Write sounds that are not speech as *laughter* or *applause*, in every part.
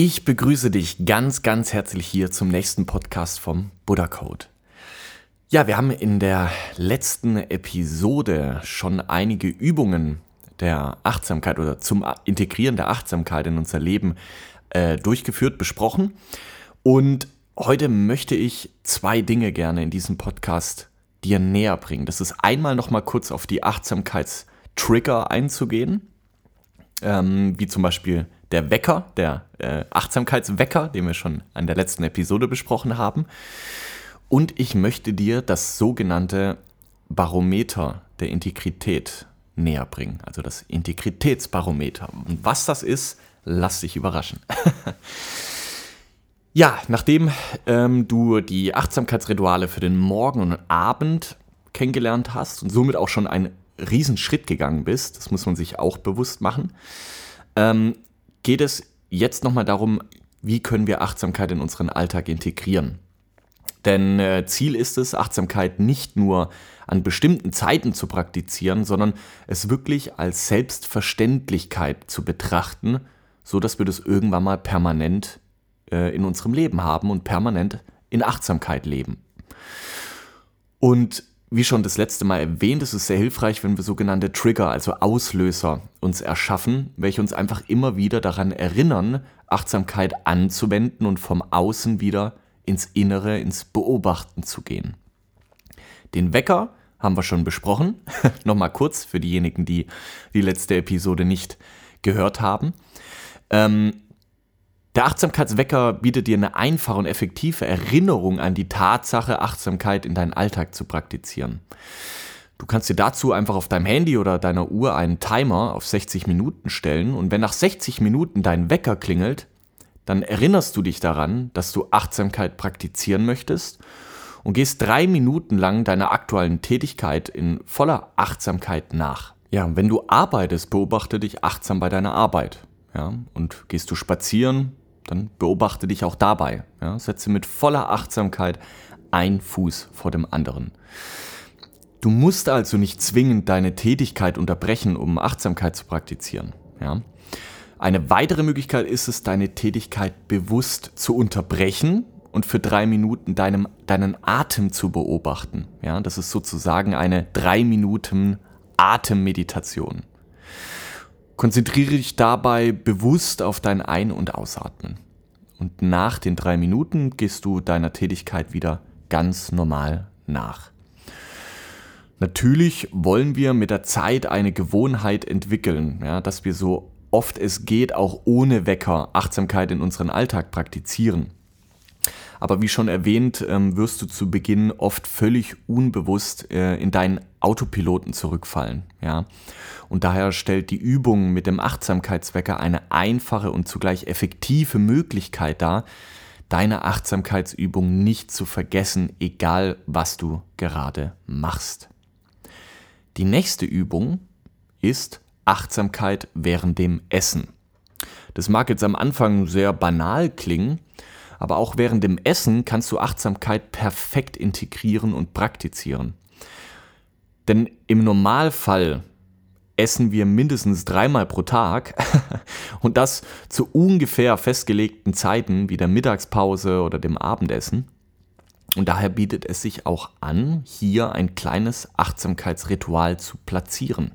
Ich begrüße dich ganz, ganz herzlich hier zum nächsten Podcast vom Buddha Code. Ja, wir haben in der letzten Episode schon einige Übungen der Achtsamkeit oder zum Integrieren der Achtsamkeit in unser Leben äh, durchgeführt, besprochen. Und heute möchte ich zwei Dinge gerne in diesem Podcast dir näher bringen. Das ist einmal nochmal kurz auf die Achtsamkeitstrigger einzugehen, ähm, wie zum Beispiel der Wecker, der äh, Achtsamkeitswecker, den wir schon an der letzten Episode besprochen haben. Und ich möchte dir das sogenannte Barometer der Integrität näher bringen, also das Integritätsbarometer. Und was das ist, lass dich überraschen. *laughs* ja, nachdem ähm, du die Achtsamkeitsrituale für den Morgen und Abend kennengelernt hast und somit auch schon einen Riesenschritt gegangen bist, das muss man sich auch bewusst machen, ähm, geht es jetzt nochmal darum, wie können wir Achtsamkeit in unseren Alltag integrieren. Denn äh, Ziel ist es, Achtsamkeit nicht nur an bestimmten Zeiten zu praktizieren, sondern es wirklich als Selbstverständlichkeit zu betrachten, so dass wir das irgendwann mal permanent äh, in unserem Leben haben und permanent in Achtsamkeit leben. Und wie schon das letzte Mal erwähnt, ist es sehr hilfreich, wenn wir sogenannte Trigger, also Auslöser, uns erschaffen, welche uns einfach immer wieder daran erinnern, Achtsamkeit anzuwenden und vom Außen wieder ins Innere, ins Beobachten zu gehen. Den Wecker haben wir schon besprochen. *laughs* Nochmal kurz für diejenigen, die die letzte Episode nicht gehört haben. Ähm, der Achtsamkeitswecker bietet dir eine einfache und effektive Erinnerung an die Tatsache, Achtsamkeit in deinen Alltag zu praktizieren. Du kannst dir dazu einfach auf deinem Handy oder deiner Uhr einen Timer auf 60 Minuten stellen und wenn nach 60 Minuten dein Wecker klingelt, dann erinnerst du dich daran, dass du Achtsamkeit praktizieren möchtest und gehst drei Minuten lang deiner aktuellen Tätigkeit in voller Achtsamkeit nach. Ja, wenn du arbeitest, beobachte dich achtsam bei deiner Arbeit. Ja, und gehst du spazieren, dann beobachte dich auch dabei. Ja, setze mit voller Achtsamkeit ein Fuß vor dem anderen. Du musst also nicht zwingend deine Tätigkeit unterbrechen, um Achtsamkeit zu praktizieren. Ja. Eine weitere Möglichkeit ist es, deine Tätigkeit bewusst zu unterbrechen und für drei Minuten deinem, deinen Atem zu beobachten. Ja, das ist sozusagen eine drei Minuten Atemmeditation. Konzentriere dich dabei bewusst auf dein Ein- und Ausatmen. Und nach den drei Minuten gehst du deiner Tätigkeit wieder ganz normal nach. Natürlich wollen wir mit der Zeit eine Gewohnheit entwickeln, ja, dass wir so oft es geht auch ohne Wecker Achtsamkeit in unseren Alltag praktizieren. Aber wie schon erwähnt, ähm, wirst du zu Beginn oft völlig unbewusst äh, in deinen Autopiloten zurückfallen. Ja? Und daher stellt die Übung mit dem Achtsamkeitswecker eine einfache und zugleich effektive Möglichkeit dar, deine Achtsamkeitsübung nicht zu vergessen, egal was du gerade machst. Die nächste Übung ist Achtsamkeit während dem Essen. Das mag jetzt am Anfang sehr banal klingen, aber auch während dem Essen kannst du Achtsamkeit perfekt integrieren und praktizieren. Denn im Normalfall essen wir mindestens dreimal pro Tag *laughs* und das zu ungefähr festgelegten Zeiten wie der Mittagspause oder dem Abendessen. Und daher bietet es sich auch an, hier ein kleines Achtsamkeitsritual zu platzieren.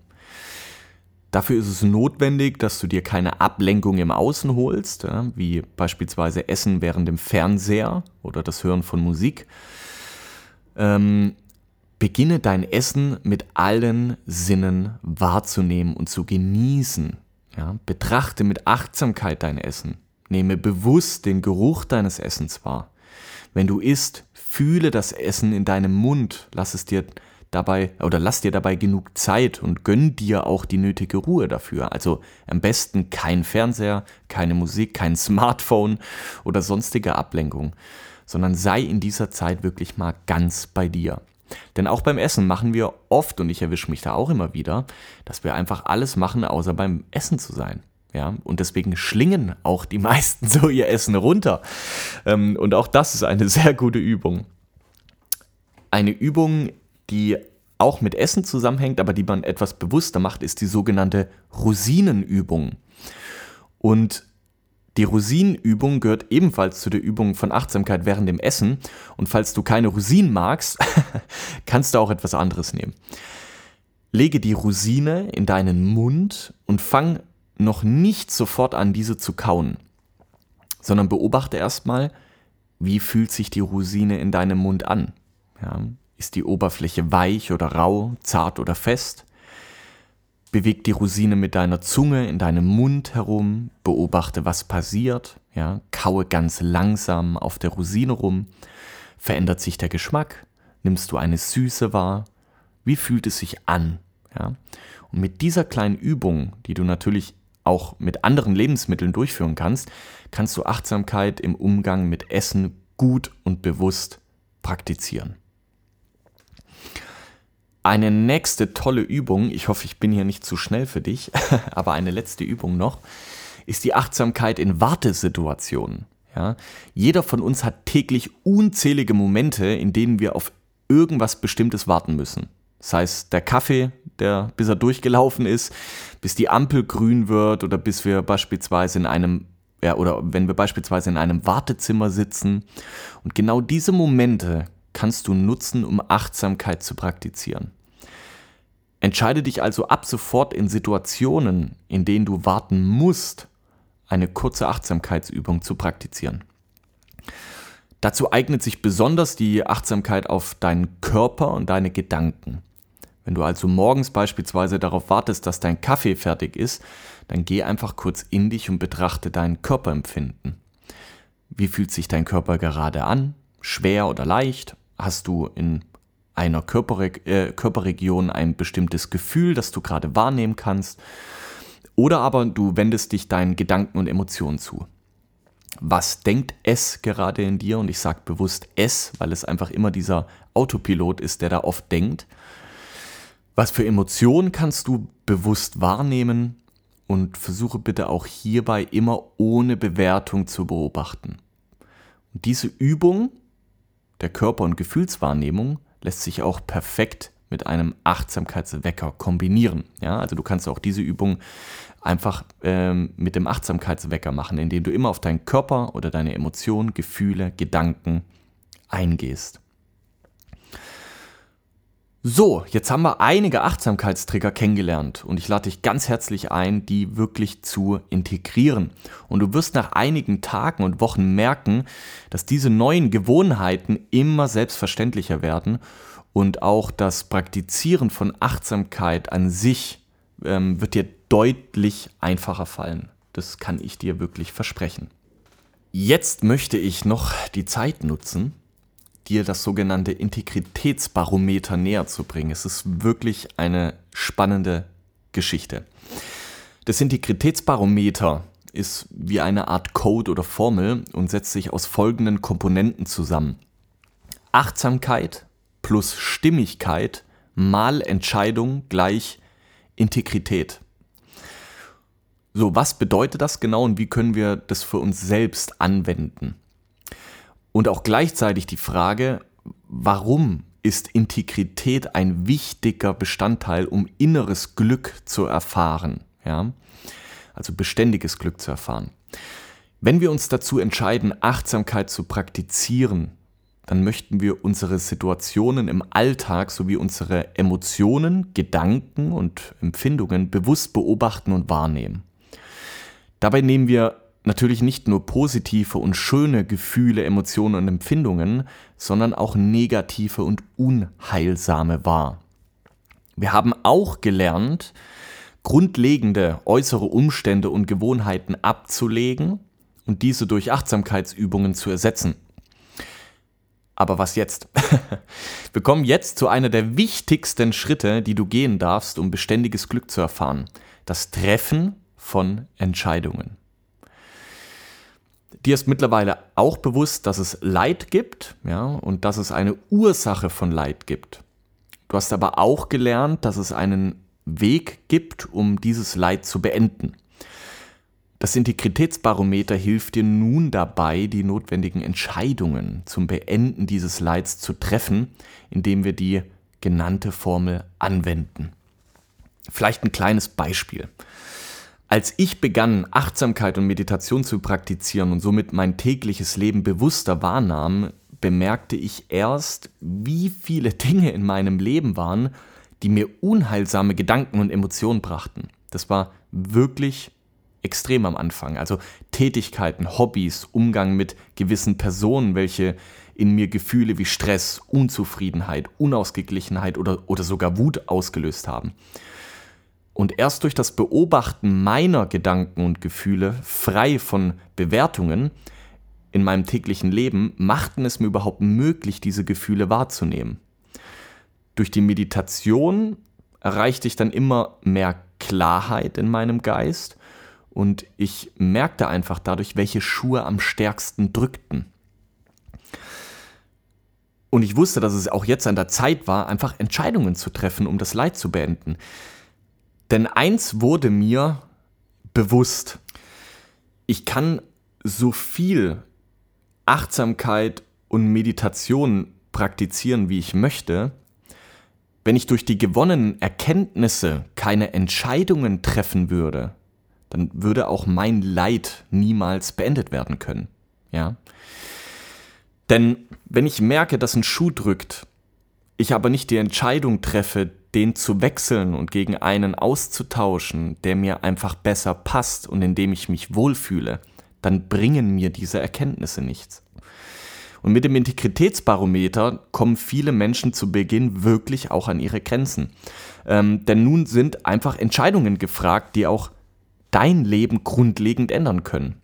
Dafür ist es notwendig, dass du dir keine Ablenkung im Außen holst, wie beispielsweise Essen während dem Fernseher oder das Hören von Musik. Ähm, beginne dein Essen mit allen Sinnen wahrzunehmen und zu genießen. Ja. Betrachte mit Achtsamkeit dein Essen. Nehme bewusst den Geruch deines Essens wahr. Wenn du isst, fühle das Essen in deinem Mund. Lass es dir dabei oder lass dir dabei genug Zeit und gönn dir auch die nötige Ruhe dafür. Also am besten kein Fernseher, keine Musik, kein Smartphone oder sonstige Ablenkung, sondern sei in dieser Zeit wirklich mal ganz bei dir. Denn auch beim Essen machen wir oft, und ich erwische mich da auch immer wieder, dass wir einfach alles machen, außer beim Essen zu sein. Ja, und deswegen schlingen auch die *laughs* meisten so ihr Essen runter. Ähm, und auch das ist eine sehr gute Übung. Eine Übung, die auch mit Essen zusammenhängt, aber die man etwas bewusster macht, ist die sogenannte Rosinenübung. Und Die Rosinenübung gehört ebenfalls zu der Übung von Achtsamkeit während dem Essen. Und falls du keine Rosinen magst, *laughs* kannst du auch etwas anderes nehmen. Lege die Rosine in deinen Mund und fang noch nicht sofort an, diese zu kauen, sondern beobachte erstmal, wie fühlt sich die Rosine in deinem Mund an. Ja, ist die Oberfläche weich oder rau, zart oder fest? Beweg die Rosine mit deiner Zunge in deinem Mund herum, beobachte, was passiert, ja, kaue ganz langsam auf der Rosine rum. Verändert sich der Geschmack? Nimmst du eine Süße wahr? Wie fühlt es sich an? Ja? Und mit dieser kleinen Übung, die du natürlich auch mit anderen Lebensmitteln durchführen kannst, kannst du Achtsamkeit im Umgang mit Essen gut und bewusst praktizieren. Eine nächste tolle Übung, ich hoffe, ich bin hier nicht zu schnell für dich, *laughs* aber eine letzte Übung noch, ist die Achtsamkeit in Wartesituationen. Ja? Jeder von uns hat täglich unzählige Momente, in denen wir auf irgendwas Bestimmtes warten müssen. Sei es der Kaffee, der bis er durchgelaufen ist, bis die Ampel grün wird oder bis wir beispielsweise in einem ja, oder wenn wir beispielsweise in einem Wartezimmer sitzen. Und genau diese Momente kannst du nutzen, um Achtsamkeit zu praktizieren. Entscheide dich also ab sofort in Situationen, in denen du warten musst, eine kurze Achtsamkeitsübung zu praktizieren. Dazu eignet sich besonders die Achtsamkeit auf deinen Körper und deine Gedanken. Wenn du also morgens beispielsweise darauf wartest, dass dein Kaffee fertig ist, dann geh einfach kurz in dich und betrachte dein Körperempfinden. Wie fühlt sich dein Körper gerade an? Schwer oder leicht? Hast du in einer Körperre äh, Körperregion ein bestimmtes Gefühl, das du gerade wahrnehmen kannst. Oder aber du wendest dich deinen Gedanken und Emotionen zu. Was denkt es gerade in dir? Und ich sage bewusst es, weil es einfach immer dieser Autopilot ist, der da oft denkt. Was für Emotionen kannst du bewusst wahrnehmen? Und versuche bitte auch hierbei immer ohne Bewertung zu beobachten. Und diese Übung der Körper- und Gefühlswahrnehmung lässt sich auch perfekt mit einem Achtsamkeitswecker kombinieren. Ja, also du kannst auch diese Übung einfach ähm, mit dem Achtsamkeitswecker machen, indem du immer auf deinen Körper oder deine Emotionen, Gefühle, Gedanken eingehst. So, jetzt haben wir einige Achtsamkeitstrigger kennengelernt und ich lade dich ganz herzlich ein, die wirklich zu integrieren. Und du wirst nach einigen Tagen und Wochen merken, dass diese neuen Gewohnheiten immer selbstverständlicher werden und auch das Praktizieren von Achtsamkeit an sich ähm, wird dir deutlich einfacher fallen. Das kann ich dir wirklich versprechen. Jetzt möchte ich noch die Zeit nutzen, dir das sogenannte Integritätsbarometer näher zu bringen. Es ist wirklich eine spannende Geschichte. Das Integritätsbarometer ist wie eine Art Code oder Formel und setzt sich aus folgenden Komponenten zusammen. Achtsamkeit plus Stimmigkeit mal Entscheidung gleich Integrität. So, was bedeutet das genau und wie können wir das für uns selbst anwenden? Und auch gleichzeitig die Frage, warum ist Integrität ein wichtiger Bestandteil, um inneres Glück zu erfahren? Ja? Also beständiges Glück zu erfahren. Wenn wir uns dazu entscheiden, Achtsamkeit zu praktizieren, dann möchten wir unsere Situationen im Alltag sowie unsere Emotionen, Gedanken und Empfindungen bewusst beobachten und wahrnehmen. Dabei nehmen wir natürlich nicht nur positive und schöne Gefühle, Emotionen und Empfindungen, sondern auch negative und unheilsame wahr. Wir haben auch gelernt, grundlegende äußere Umstände und Gewohnheiten abzulegen und diese durch Achtsamkeitsübungen zu ersetzen. Aber was jetzt? *laughs* Wir kommen jetzt zu einer der wichtigsten Schritte, die du gehen darfst, um beständiges Glück zu erfahren. Das Treffen von Entscheidungen. Dir ist mittlerweile auch bewusst, dass es Leid gibt, ja, und dass es eine Ursache von Leid gibt. Du hast aber auch gelernt, dass es einen Weg gibt, um dieses Leid zu beenden. Das Integritätsbarometer hilft dir nun dabei, die notwendigen Entscheidungen zum Beenden dieses Leids zu treffen, indem wir die genannte Formel anwenden. Vielleicht ein kleines Beispiel. Als ich begann, Achtsamkeit und Meditation zu praktizieren und somit mein tägliches Leben bewusster wahrnahm, bemerkte ich erst, wie viele Dinge in meinem Leben waren, die mir unheilsame Gedanken und Emotionen brachten. Das war wirklich extrem am Anfang. Also Tätigkeiten, Hobbys, Umgang mit gewissen Personen, welche in mir Gefühle wie Stress, Unzufriedenheit, Unausgeglichenheit oder, oder sogar Wut ausgelöst haben. Und erst durch das Beobachten meiner Gedanken und Gefühle, frei von Bewertungen in meinem täglichen Leben, machten es mir überhaupt möglich, diese Gefühle wahrzunehmen. Durch die Meditation erreichte ich dann immer mehr Klarheit in meinem Geist und ich merkte einfach dadurch, welche Schuhe am stärksten drückten. Und ich wusste, dass es auch jetzt an der Zeit war, einfach Entscheidungen zu treffen, um das Leid zu beenden. Denn eins wurde mir bewusst. Ich kann so viel Achtsamkeit und Meditation praktizieren, wie ich möchte, wenn ich durch die gewonnenen Erkenntnisse keine Entscheidungen treffen würde, dann würde auch mein Leid niemals beendet werden können. Ja? Denn wenn ich merke, dass ein Schuh drückt, ich aber nicht die Entscheidung treffe, den zu wechseln und gegen einen auszutauschen, der mir einfach besser passt und in dem ich mich wohlfühle, dann bringen mir diese Erkenntnisse nichts. Und mit dem Integritätsbarometer kommen viele Menschen zu Beginn wirklich auch an ihre Grenzen. Ähm, denn nun sind einfach Entscheidungen gefragt, die auch dein Leben grundlegend ändern können.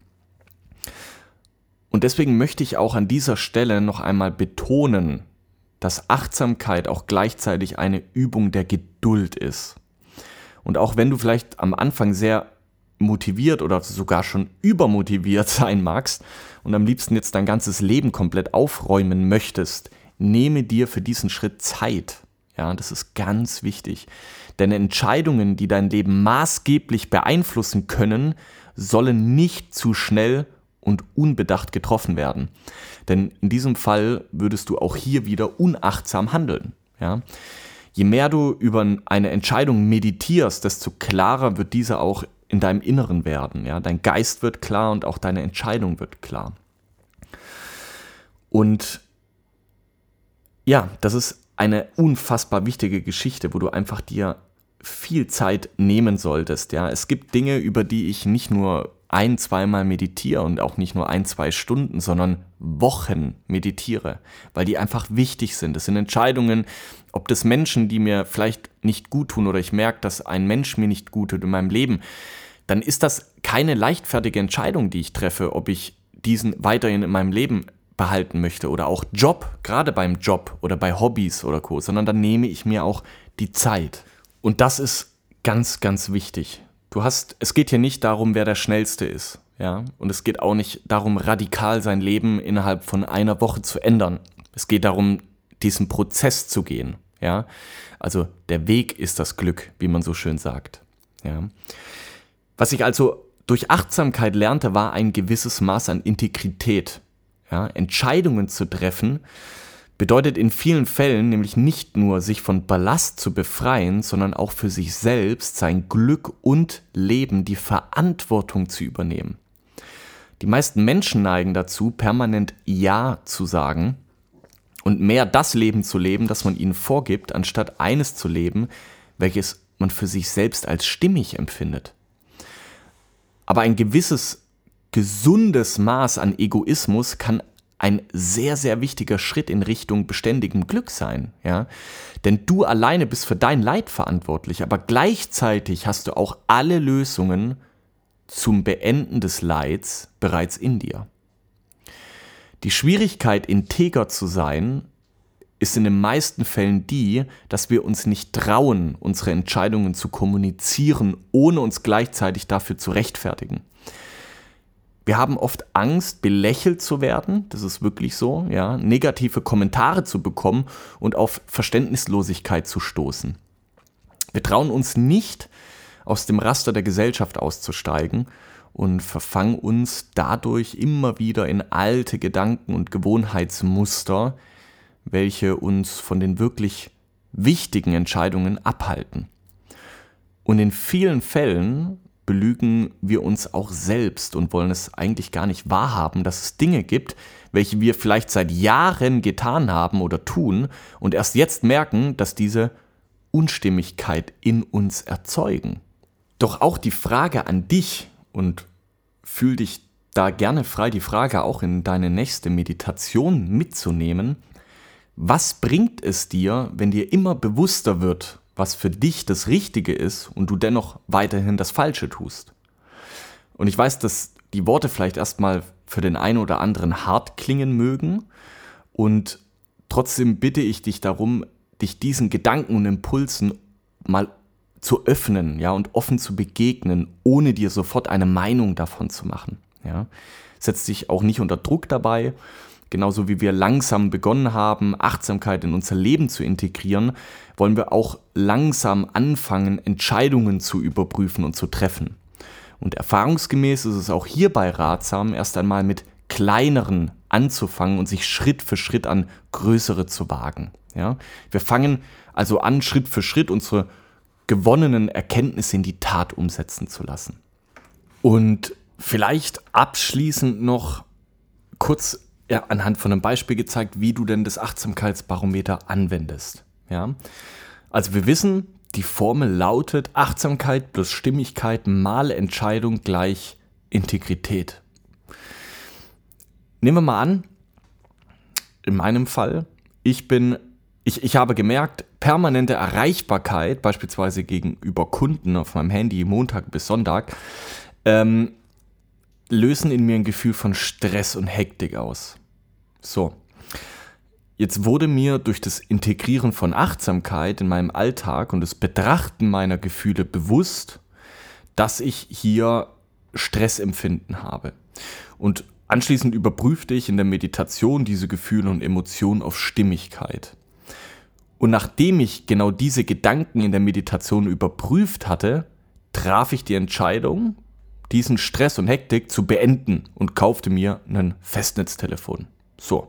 Und deswegen möchte ich auch an dieser Stelle noch einmal betonen, dass Achtsamkeit auch gleichzeitig eine Übung der Geduld ist. Und auch wenn du vielleicht am Anfang sehr motiviert oder sogar schon übermotiviert *laughs* sein magst und am liebsten jetzt dein ganzes Leben komplett aufräumen möchtest, nehme dir für diesen Schritt Zeit. Ja, das ist ganz wichtig. Denn Entscheidungen, die dein Leben maßgeblich beeinflussen können, sollen nicht zu schnell und unbedacht getroffen werden. Denn in diesem Fall würdest du auch hier wieder unachtsam handeln. Ja? Je mehr du über eine Entscheidung meditierst, desto klarer wird diese auch in deinem Inneren werden. Ja? Dein Geist wird klar und auch deine Entscheidung wird klar. Und ja, das ist eine unfassbar wichtige Geschichte, wo du einfach dir viel Zeit nehmen solltest. Ja, es gibt Dinge, über die ich nicht nur ein, zweimal meditiere und auch nicht nur ein, zwei Stunden, sondern Wochen meditiere, weil die einfach wichtig sind. Das sind Entscheidungen, ob das Menschen, die mir vielleicht nicht gut tun oder ich merke, dass ein Mensch mir nicht gut tut in meinem Leben, dann ist das keine leichtfertige Entscheidung, die ich treffe, ob ich diesen weiterhin in meinem Leben behalten möchte oder auch Job, gerade beim Job oder bei Hobbys oder Co., sondern dann nehme ich mir auch die Zeit. Und das ist ganz, ganz wichtig. Du hast, es geht hier nicht darum, wer der Schnellste ist, ja. Und es geht auch nicht darum, radikal sein Leben innerhalb von einer Woche zu ändern. Es geht darum, diesen Prozess zu gehen, ja. Also der Weg ist das Glück, wie man so schön sagt, ja. Was ich also durch Achtsamkeit lernte, war ein gewisses Maß an Integrität, ja. Entscheidungen zu treffen, bedeutet in vielen Fällen nämlich nicht nur, sich von Ballast zu befreien, sondern auch für sich selbst, sein Glück und Leben, die Verantwortung zu übernehmen. Die meisten Menschen neigen dazu, permanent Ja zu sagen und mehr das Leben zu leben, das man ihnen vorgibt, anstatt eines zu leben, welches man für sich selbst als stimmig empfindet. Aber ein gewisses gesundes Maß an Egoismus kann ein sehr, sehr wichtiger Schritt in Richtung beständigem Glück sein, ja. Denn du alleine bist für dein Leid verantwortlich, aber gleichzeitig hast du auch alle Lösungen zum Beenden des Leids bereits in dir. Die Schwierigkeit, integer zu sein, ist in den meisten Fällen die, dass wir uns nicht trauen, unsere Entscheidungen zu kommunizieren, ohne uns gleichzeitig dafür zu rechtfertigen. Wir haben oft Angst, belächelt zu werden, das ist wirklich so, ja, negative Kommentare zu bekommen und auf Verständnislosigkeit zu stoßen. Wir trauen uns nicht, aus dem Raster der Gesellschaft auszusteigen und verfangen uns dadurch immer wieder in alte Gedanken und Gewohnheitsmuster, welche uns von den wirklich wichtigen Entscheidungen abhalten. Und in vielen Fällen belügen wir uns auch selbst und wollen es eigentlich gar nicht wahrhaben, dass es Dinge gibt, welche wir vielleicht seit Jahren getan haben oder tun und erst jetzt merken, dass diese Unstimmigkeit in uns erzeugen. Doch auch die Frage an dich und fühl dich da gerne frei, die Frage auch in deine nächste Meditation mitzunehmen. Was bringt es dir, wenn dir immer bewusster wird, was für dich das Richtige ist und du dennoch weiterhin das Falsche tust? Und ich weiß, dass die Worte vielleicht erstmal für den einen oder anderen hart klingen mögen und trotzdem bitte ich dich darum, dich diesen Gedanken und Impulsen mal zu öffnen, ja, und offen zu begegnen, ohne dir sofort eine Meinung davon zu machen, ja. Setz dich auch nicht unter Druck dabei. Genauso wie wir langsam begonnen haben, Achtsamkeit in unser Leben zu integrieren, wollen wir auch langsam anfangen, Entscheidungen zu überprüfen und zu treffen. Und erfahrungsgemäß ist es auch hierbei ratsam, erst einmal mit kleineren anzufangen und sich Schritt für Schritt an größere zu wagen. Ja? Wir fangen also an, Schritt für Schritt unsere gewonnenen Erkenntnisse in die Tat umsetzen zu lassen. Und vielleicht abschließend noch kurz ja, anhand von einem Beispiel gezeigt, wie du denn das Achtsamkeitsbarometer anwendest. Ja? Also wir wissen, die Formel lautet Achtsamkeit plus Stimmigkeit mal Entscheidung gleich Integrität. Nehmen wir mal an, in meinem Fall, ich bin, ich, ich habe gemerkt, permanente Erreichbarkeit, beispielsweise gegenüber Kunden auf meinem Handy Montag bis Sonntag, ähm, lösen in mir ein Gefühl von Stress und Hektik aus. So. Jetzt wurde mir durch das Integrieren von Achtsamkeit in meinem Alltag und das Betrachten meiner Gefühle bewusst, dass ich hier Stressempfinden habe. Und anschließend überprüfte ich in der Meditation diese Gefühle und Emotionen auf Stimmigkeit. Und nachdem ich genau diese Gedanken in der Meditation überprüft hatte, traf ich die Entscheidung, diesen Stress und Hektik zu beenden und kaufte mir ein Festnetztelefon. So,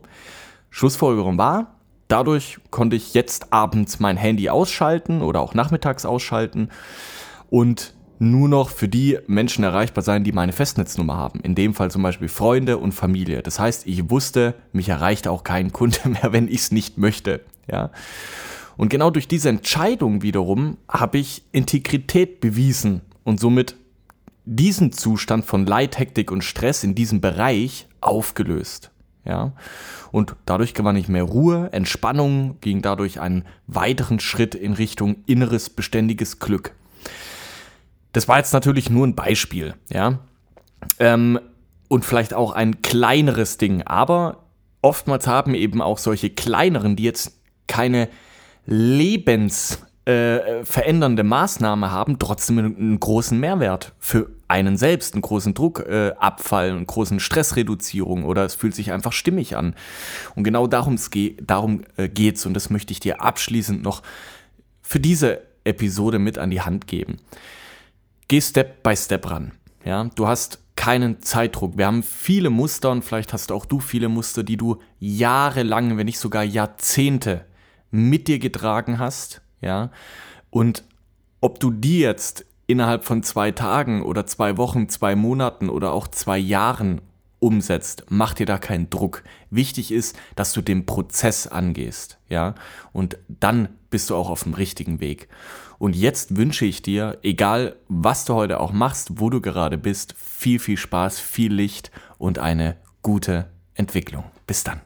Schlussfolgerung war, dadurch konnte ich jetzt abends mein Handy ausschalten oder auch nachmittags ausschalten und nur noch für die Menschen erreichbar sein, die meine Festnetznummer haben. In dem Fall zum Beispiel Freunde und Familie. Das heißt, ich wusste, mich erreicht auch kein Kunde *laughs* mehr, wenn ich es nicht möchte. Ja. Und genau durch diese Entscheidung wiederum habe ich Integrität bewiesen und somit diesen Zustand von Leid, Hektik und Stress in diesem Bereich aufgelöst. Ja? Und dadurch gewann ich mehr Ruhe, Entspannung, ging dadurch einen weiteren Schritt in Richtung inneres, beständiges Glück. Das war jetzt natürlich nur ein Beispiel, ja. Ähm, und vielleicht auch ein kleineres Ding, aber oftmals haben eben auch solche kleineren, die jetzt keine Lebens äh, Maßnahme haben, trotzdem einen, einen, großen Mehrwert für einen selbst, einen großen Druckabfall, äh, einen großen Stressreduzierung oder es fühlt sich einfach stimmig an. Und genau darum, darum äh, geht's und das möchte ich dir abschließend noch für diese Episode mit an die Hand geben. Geh Step by Step ran. Ja, du hast keinen Zeitdruck. Wir haben viele Muster und vielleicht hast auch du viele Muster, die du jahrelang, wenn nicht sogar Jahrzehnte mit dir getragen hast ja. Und ob du die jetzt innerhalb von zwei Tagen oder zwei Wochen, zwei Monaten oder auch zwei Jahren umsetzt, mach dir da keinen Druck. Wichtig ist, dass du den Prozess angehst, ja, und dann bist du auch auf dem richtigen Weg. Und jetzt wünsche ich dir, egal was du heute auch machst, wo du gerade bist, viel, viel Spaß, viel Licht und eine gute Entwicklung. Bis dann.